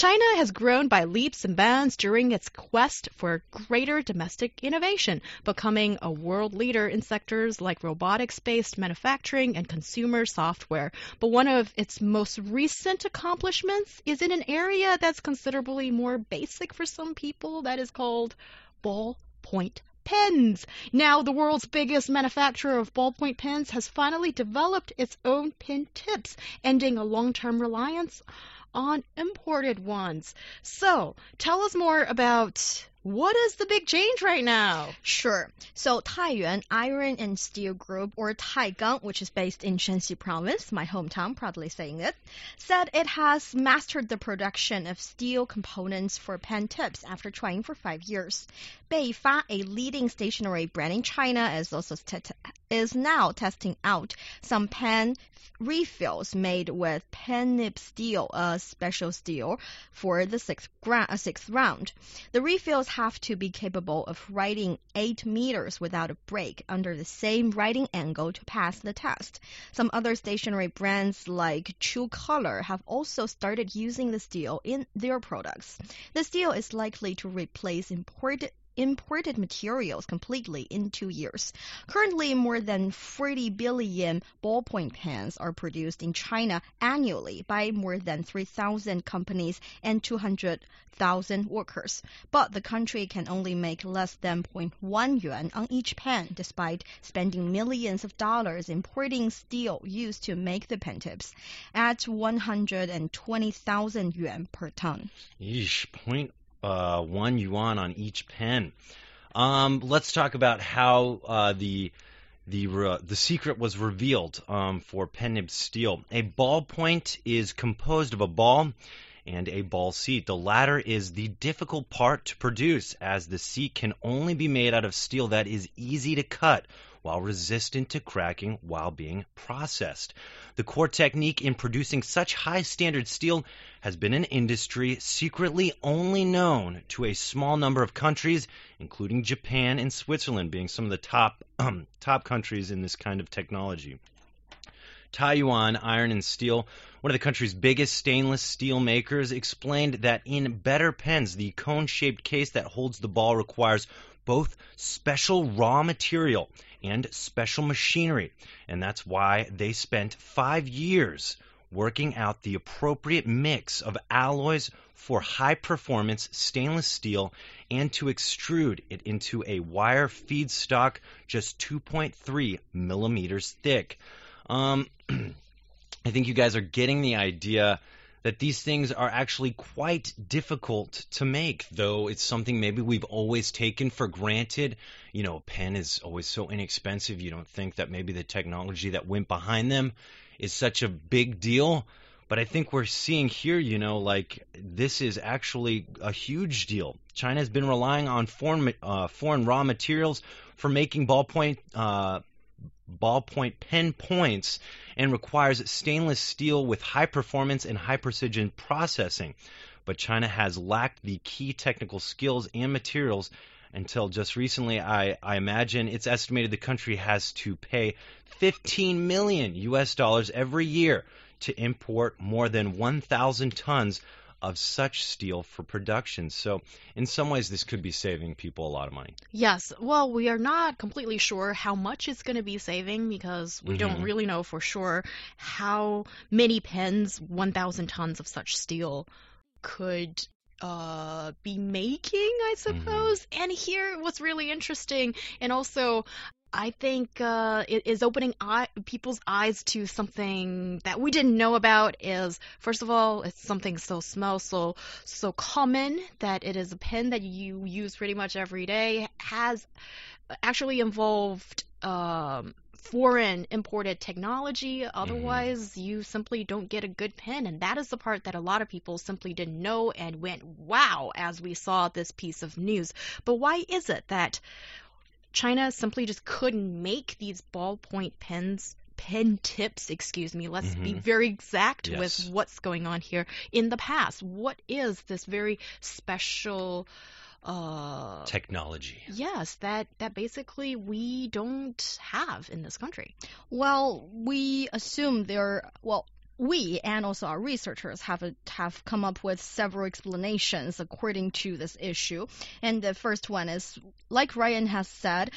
China has grown by leaps and bounds during its quest for greater domestic innovation, becoming a world leader in sectors like robotics based manufacturing and consumer software. But one of its most recent accomplishments is in an area that's considerably more basic for some people that is called ballpoint pens. Now, the world's biggest manufacturer of ballpoint pens has finally developed its own pen tips, ending a long term reliance on imported ones. So, tell us more about what is the big change right now? Sure. So Taiyuan Iron and Steel Group, or Taigang, which is based in Shanxi Province, my hometown, proudly saying it, said it has mastered the production of steel components for pen tips after trying for five years. Beifa, a leading stationery brand in China, is also is now testing out some pen refills made with pen nib steel, a special steel, for the sixth, uh, sixth round. The refills have to be capable of writing 8 meters without a break under the same writing angle to pass the test. Some other stationery brands like True Color have also started using the steel in their products. The steel is likely to replace imported imported materials completely in two years. Currently, more than 40 billion ballpoint pens are produced in China annually by more than 3,000 companies and 200,000 workers. But the country can only make less than 0.1 yuan on each pen, despite spending millions of dollars importing steel used to make the pen tips at 120,000 yuan per ton. Yeesh, uh, one yuan on each pen. Um, let's talk about how uh, the the uh, the secret was revealed um, for pen nib steel. A ballpoint is composed of a ball and a ball seat. The latter is the difficult part to produce, as the seat can only be made out of steel that is easy to cut while resistant to cracking while being processed. The core technique in producing such high standard steel has been an industry secretly only known to a small number of countries, including Japan and Switzerland being some of the top um, top countries in this kind of technology. Taiyuan Iron and Steel, one of the country's biggest stainless steel makers, explained that in better pens, the cone shaped case that holds the ball requires both special raw material and special machinery. And that's why they spent five years working out the appropriate mix of alloys for high performance stainless steel and to extrude it into a wire feedstock just 2.3 millimeters thick. Um, I think you guys are getting the idea that these things are actually quite difficult to make, though it's something maybe we've always taken for granted. You know, a pen is always so inexpensive, you don't think that maybe the technology that went behind them is such a big deal. But I think we're seeing here, you know, like this is actually a huge deal. China has been relying on foreign uh, foreign raw materials for making ballpoint uh, ballpoint pen points and requires stainless steel with high performance and high precision processing. But China has lacked the key technical skills and materials until just recently. I, I imagine it's estimated the country has to pay 15 million US dollars every year to import more than 1,000 tons of such steel for production. So, in some ways, this could be saving people a lot of money. Yes. Well, we are not completely sure how much it's going to be saving because we mm-hmm. don't really know for sure how many pens 1,000 tons of such steel could uh, be making, I mm-hmm. suppose. Mm-hmm. And here, what's really interesting, and also I think uh, it is opening eye, people's eyes to something that we didn't know about. Is first of all, it's something so small, so so common that it is a pen that you use pretty much every day. Has actually involved um, foreign imported technology. Otherwise, mm-hmm. you simply don't get a good pen, and that is the part that a lot of people simply didn't know and went wow as we saw this piece of news. But why is it that China simply just couldn't make these ballpoint pens pen tips, excuse me. Let's be Mhm. very exact Yes. with what's going on here in the past. What is this very special uh Technology. yes, that that basically we don't have in this country. Well, we assume there. Are, well, we and also our researchers have a, have come up with several explanations according to this issue. And the first one is, like Ryan has said.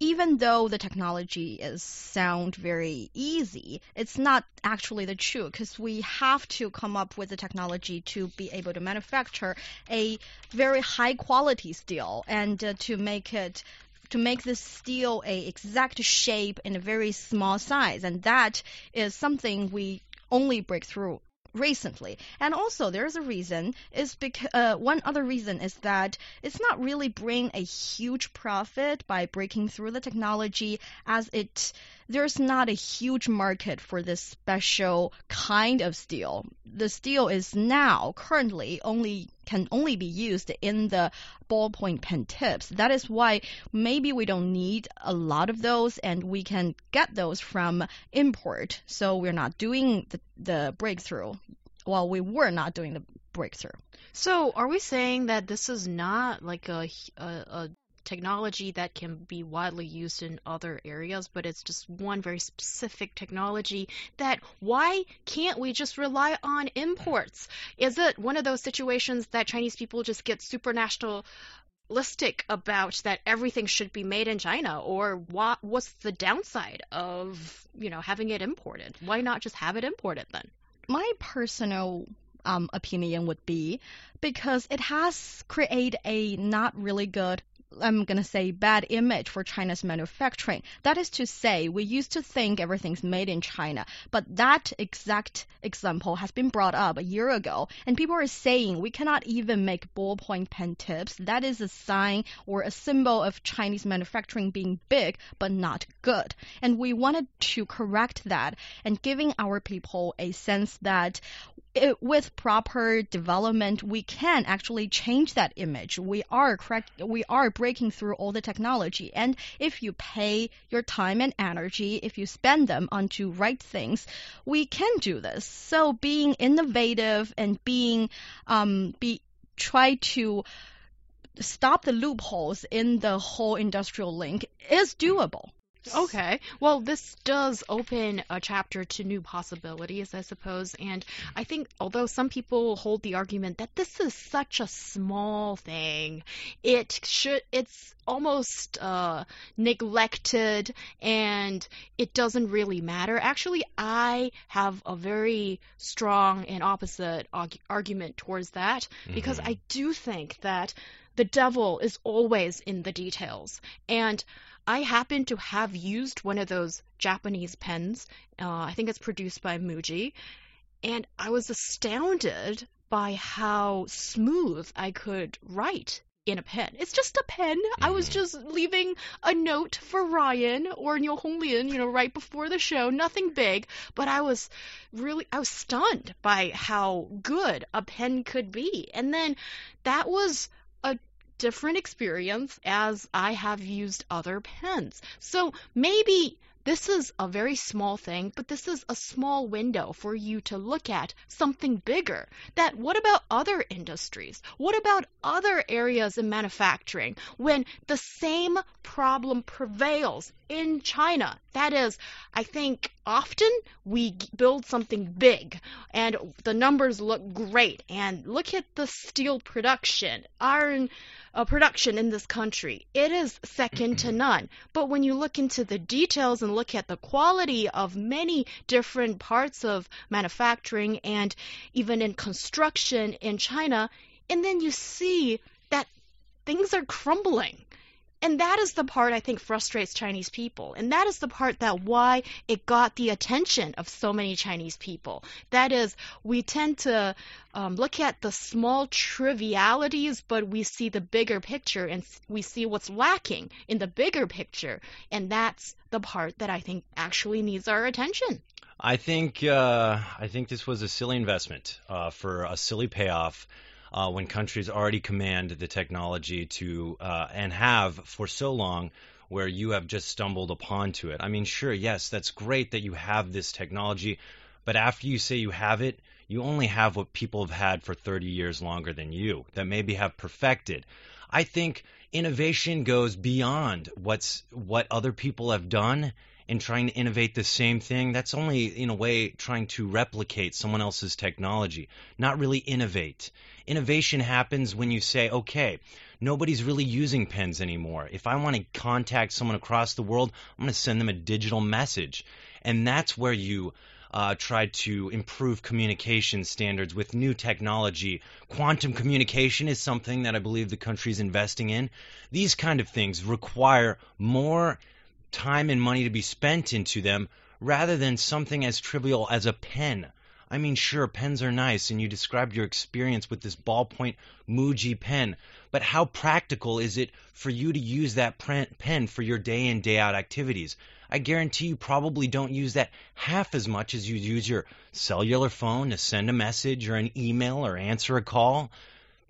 Even though the technology is sound very easy, it's not actually the truth because we have to come up with the technology to be able to manufacture a very high quality steel and uh, to make it to make this steel a exact shape in a very small size, and that is something we only break through recently. And also, there's a reason is because uh, one other reason is that it's not really bring a huge profit by breaking through the technology, as it there's not a huge market for this special kind of steel. The steel is now currently only can only be used in the ballpoint pen tips. That is why maybe we don't need a lot of those and we can get those from import. So we're not doing the, the breakthrough. Well, we were not doing the breakthrough. So, are we saying that this is not like a, a, a technology that can be widely used in other areas, but it's just one very specific technology that why can't we just rely on imports? Is it one of those situations that Chinese people just get super nationalistic about that everything should be made in China, or what, what's the downside of you know having it imported? Why not just have it imported then? My personal um, opinion would be because it has created a not really good I'm going to say bad image for China's manufacturing. That is to say, we used to think everything's made in China, but that exact example has been brought up a year ago, and people are saying we cannot even make ballpoint pen tips. That is a sign or a symbol of Chinese manufacturing being big but not good. And we wanted to correct that and giving our people a sense that it, with proper development, we can actually change that image. We are correct. We are breaking through all the technology, and if you pay your time and energy, if you spend them onto right things, we can do this. So being innovative and being um, be try to stop the loopholes in the whole industrial link is doable. Okay. Well, this does open a chapter to new possibilities, I suppose. And I think, although some people hold the argument that this is such a small thing, it should, it's almost uh, neglected and it doesn't really matter. Actually, I have a very strong and opposite arg- argument towards that because Mhm. I do think that the devil is always in the details. And I happen to have used one of those Japanese pens. Uh, I think it's produced by Muji. And I was astounded by how smooth I could write in a pen. It's just a pen. I was Mhm. just leaving a note for Ryan or Niu Honglin, you know, right before the show. Nothing big, but I was really, I was stunned by how good a pen could be. And then that was different experience as I have used other pens. So maybe this is a very small thing, but this is a small window for you to look at something bigger. That what about other industries? What about other areas in manufacturing when the same problem prevails in China? That is, I think often we build something big and the numbers look great and look at the steel production, iron uh, production in this country. It is second to none. But when you look into the details and look at the quality of many different parts of manufacturing and even in construction in China, and then you see that things are crumbling. And that is the part I think frustrates Chinese people. And that is the part that why it got the attention of so many Chinese people. That is, we tend to um, look at the small trivialities, but we see the bigger picture and we see what's lacking in the bigger picture. And that's the part that I think actually needs our attention. I think uh, I think this was a silly investment uh, for a silly payoff uh, when countries already command the technology to uh, and have for so long where you have just stumbled upon to it. I mean, sure, yes, that's great that you have this technology, but after you say you have it, you only have what people have had for 30 years longer than you that maybe have perfected. I think innovation goes beyond what's what other people have done in trying to innovate the same thing. That's only in a way trying to replicate someone else's technology, not really innovate. Innovation happens when you say, okay, nobody's really using pens anymore. If I want to contact someone across the world, I'm going to send them a digital message. And that's where you uh, tried to improve communication standards with new technology. Quantum communication is something that I believe the country is investing in. These kind of things require more time and money to be spent into them rather than something as trivial as a pen. I mean, sure, pens are nice, and you described your experience with this ballpoint Muji pen, but how practical is it for you to use that pen for your day in, day out activities? I guarantee you probably don't use that half as much as you use your cellular phone to send a message or an email or answer a call.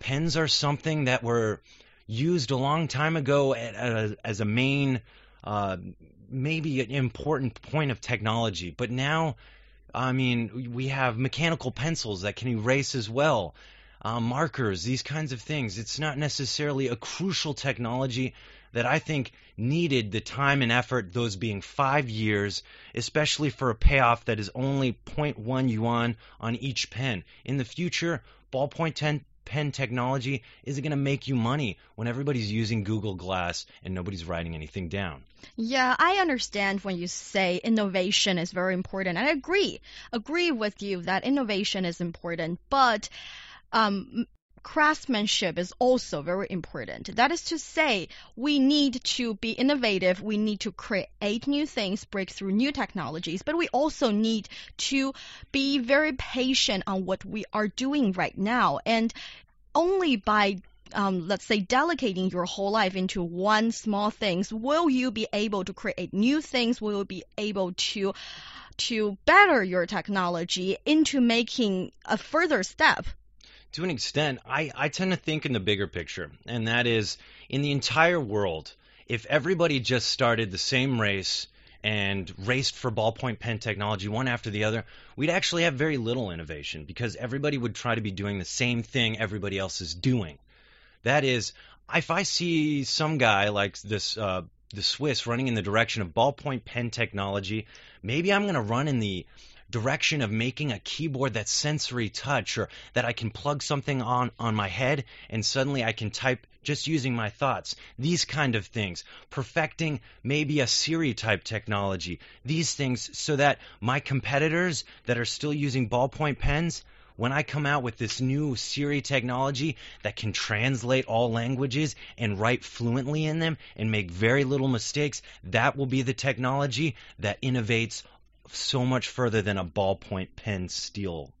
Pens are something that were used a long time ago as a main, uh, maybe an important point of technology, but now. I mean, we have mechanical pencils that can erase as well. Uh, markers, these kinds of things. It's not necessarily a crucial technology that I think needed the time and effort, those being five years, especially for a payoff that is only 0.1 yuan on each pen. In the future, ballpoint 10 pen technology is it going to make you money when everybody's using Google Glass and nobody's writing anything down? Yeah, I understand when you say innovation is very important. I agree, agree with you that innovation is important, but um, craftsmanship is also very important. That is to say, we need to be innovative, we need to create new things, break through new technologies, but we also need to be very patient on what we are doing right now. And only by um, let's say delegating your whole life into one small things, will you be able to create new things? Will you be able to to better your technology into making a further step to an extent, I, I tend to think in the bigger picture, and that is in the entire world, if everybody just started the same race and raced for ballpoint pen technology one after the other, we'd actually have very little innovation because everybody would try to be doing the same thing everybody else is doing. That is, if I see some guy like this, uh, the Swiss running in the direction of ballpoint pen technology, maybe I'm going to run in the direction of making a keyboard that's sensory touch or that I can plug something on on my head and suddenly I can type just using my thoughts. These kind of things. Perfecting maybe a Siri type technology. These things so that my competitors that are still using ballpoint pens when I come out with this new Siri technology that can translate all languages and write fluently in them and make very little mistakes, that will be the technology that innovates so much further than a ballpoint pen steel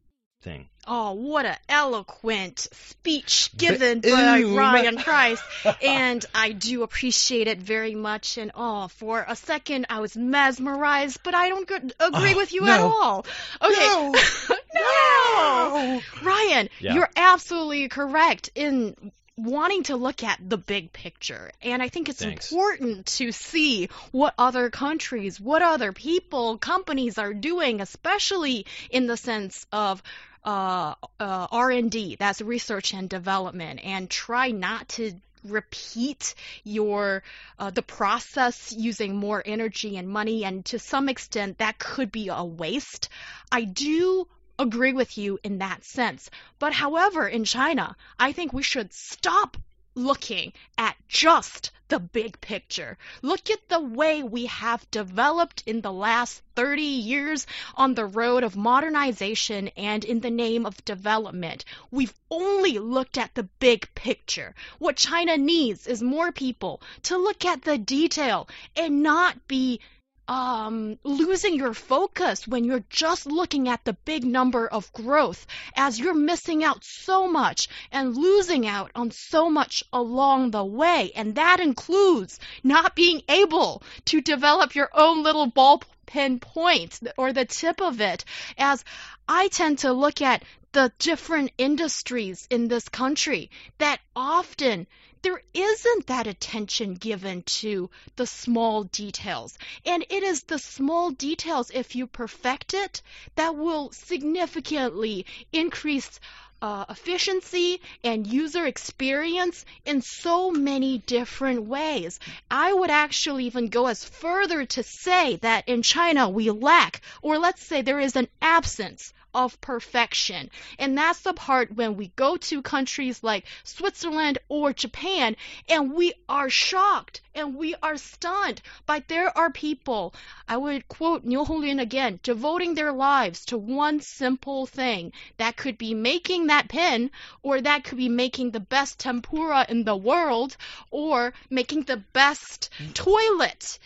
thing. Oh, what an eloquent speech given but, by ooh, Ryan Price. and I do appreciate it very much. And oh, for a second I was mesmerized, but I don't agree oh, with you no. at all. Okay. No. no. Ryan, yeah. you're absolutely correct in wanting to look at the big picture. And I think it's Thanks. important to see what other countries, what other people, companies are doing, especially in the sense of uh, uh, R&D, that's research and development, and try not to repeat your uh, the process using more energy and money and to some extent that could be a waste i do agree with you in that sense. But however, in China, I think we should stop looking at just the big picture. Look at the way we have developed in the last 30 years on the road of modernization and in the name of development. We've only looked at the big picture. What China needs is more people to look at the detail and not be um, losing your focus when you're just looking at the big number of growth as you're missing out so much and losing out on so much along the way. And that includes not being able to develop your own little ball pen point or the tip of it as I tend to look at the different industries in this country that often there isn't that attention given to the small details. And it is the small details, if you perfect it, that will significantly increase uh, efficiency and user experience in so many different ways. I would actually even go as further to say that in China we lack, or let's say there is an absence of perfection. And that's the part when we go to countries like Switzerland or Japan and we are shocked and we are stunned. But there are people, I would quote Niu Honglin again, devoting their lives to one simple thing. That could be making that pen, or that could be making the best tempura in the world, or making the best mm. toilet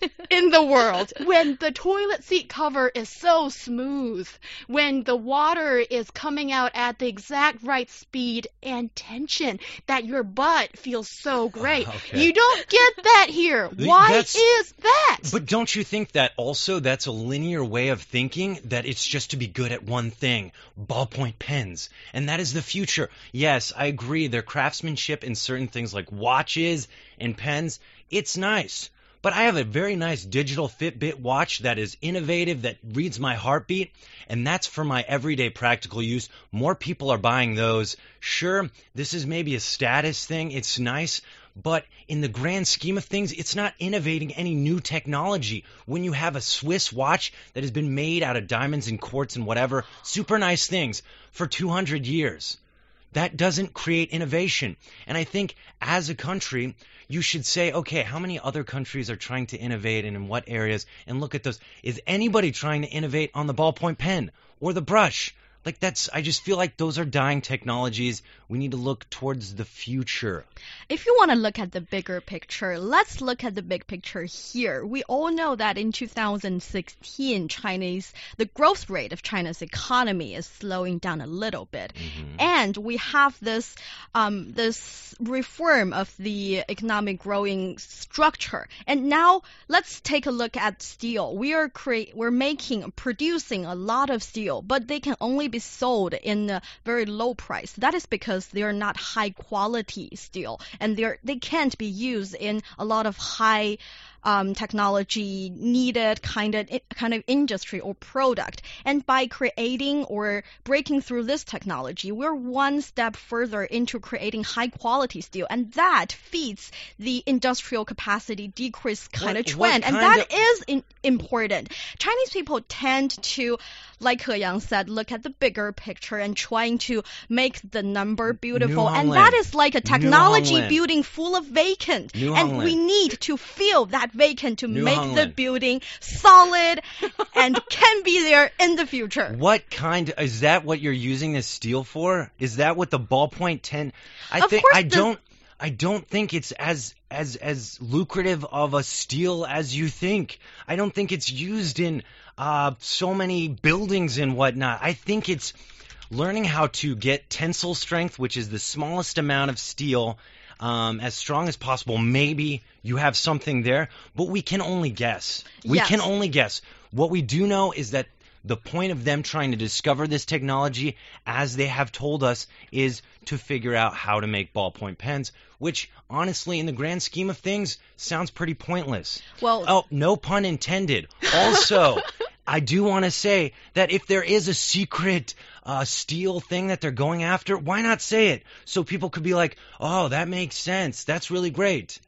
in the world when the toilet seat cover is so smooth, when the water is coming out at the exact right speed and tension that your butt feels so great. Okay. You don't get that here. Why That's- is that? But don't you think that also that's a linear way of thinking that it's just to be good at one thing, ballpoint pens, and that is the future. Yes, I agree. Their craftsmanship in certain things like watches and pens, it's nice. But I have a very nice digital Fitbit watch that is innovative, that reads my heartbeat, and that's for my everyday practical use. More people are buying those. Sure, this is maybe a status thing. It's nice, but in the grand scheme of things, it's not innovating any new technology. When you have a Swiss watch that has been made out of diamonds and quartz and whatever, super nice things for 200 years, that doesn't create innovation. And I think as a country, you should say, okay, how many other countries are trying to innovate and in what areas? And look at those. Is anybody trying to innovate on the ballpoint pen or the brush? Like that's, I just feel like those are dying technologies. We need to look towards the future. If you want to look at the bigger picture, let's look at the big picture here. We all know that in 2016, Chinese the growth rate of China's economy is slowing down a little bit, and we have this um, this reform of the economic growing structure. And now let's take a look at steel. We are create we're making producing a lot of steel, but they can only be sold in a very low price. That is because they are not high quality steel, and they're they can't be used in a lot of high um, technology needed kind of kind of industry or product. And by creating or breaking through this technology, we're one step further into creating high quality steel, and that feeds the industrial capacity decrease kind What- of trend, and kind that is in, important. Chinese people tend to, like He Yang said, look at the bigger picture and trying to make the number beautiful, and that is like a technology building full of vacant, New and we need to fill that vacant to New make the building solid and can be there in the future. What kind is that what you're using this steel for? Is that what the ballpoint 10 I Of think I the- don't I don't think it's as as as lucrative of a steel as you think. I don't think it's used in uh, so many buildings and whatnot. I think it's learning how to get tensile strength, which is the smallest amount of steel, um, as strong as possible. Maybe you have something there, but we can only guess. We Yes. can only guess. What we do know is that the point of them trying to discover this technology, as they have told us, is to figure out how to make ballpoint pens, which honestly, in the grand scheme of things, sounds pretty pointless. Well, Oh, no pun intended. Also, I do want to say that if there is a secret uh, steel thing that they're going after, why not say it? So people could be like, oh, that makes sense. That's really great.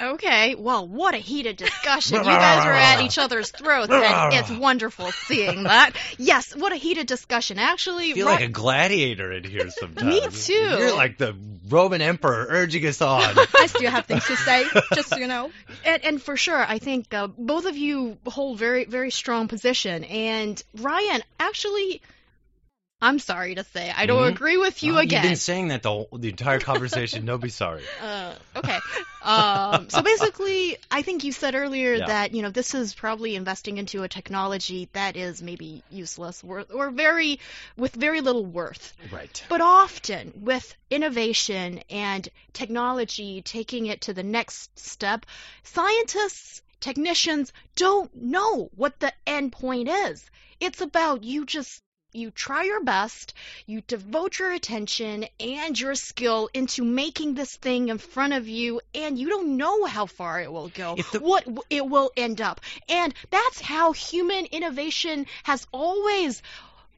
Okay, well, what a heated discussion. You guys are at each other's throats, and it's wonderful seeing that. Yes, what a heated discussion. Actually, I feel Ro- like a gladiator in here sometimes. Me too. You're like the Roman emperor urging us on. I still have things to say, just so you know. and, and for sure, I think uh, both of you hold very, very strong position. And Ryan, actually, I'm sorry to say, I don't Mhm. agree with you Well, again. You've been saying that the whole, the entire conversation. Don't be sorry. Uh, okay. Um, so basically, I think you said earlier Yeah. that you know this is probably investing into a technology that is maybe useless or, or very with very little worth. Right. But often with innovation and technology taking it to the next step, scientists, technicians don't know what the end point is. It's about you just you try your best, you devote your attention and your skill into making this thing in front of you, and you don't know how far it will go, the- what it will end up. And that's how human innovation has always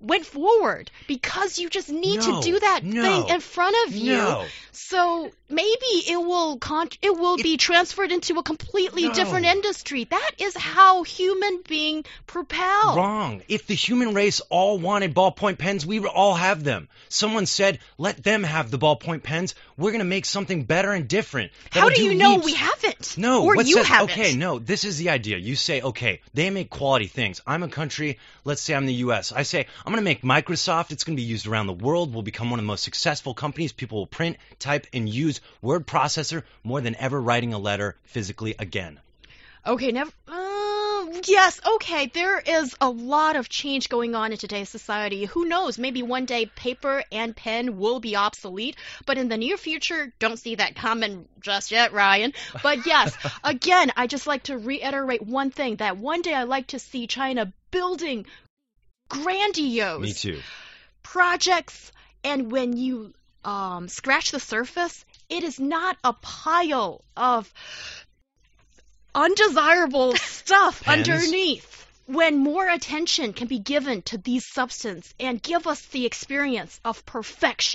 went forward because you just need No, to do that no, thing in front of you. No. So maybe it will con- it will be transferred into a completely different industry. That is how human being propel. Wrong. If the human race all wanted ballpoint pens, we would all have them. Someone said, let them have the ballpoint pens. We're going to make something better and different. How That'll do you know leaps- we haven't? No, or you haven't. Okay, no, this is the idea. You say, okay, they make quality things. I'm a country, let's say I'm the US. I say, I'm going to make Microsoft. It's going to be used around the world. We'll become one of the most successful companies. People will print, type, and use word processor more than ever writing a letter physically again. Okay, never. Uh, yes, okay. There is a lot of change going on in today's society. Who knows? Maybe one day paper and pen will be obsolete, but in the near future, don't see that coming just yet, Ryan. But yes, again, I just like to reiterate one thing that one day I like to see China building grandiose Me too. projects, and when you um, scratch the surface, it is not a pile of undesirable stuff Pens. underneath. When more attention can be given to these substances and give us the experience of perfection.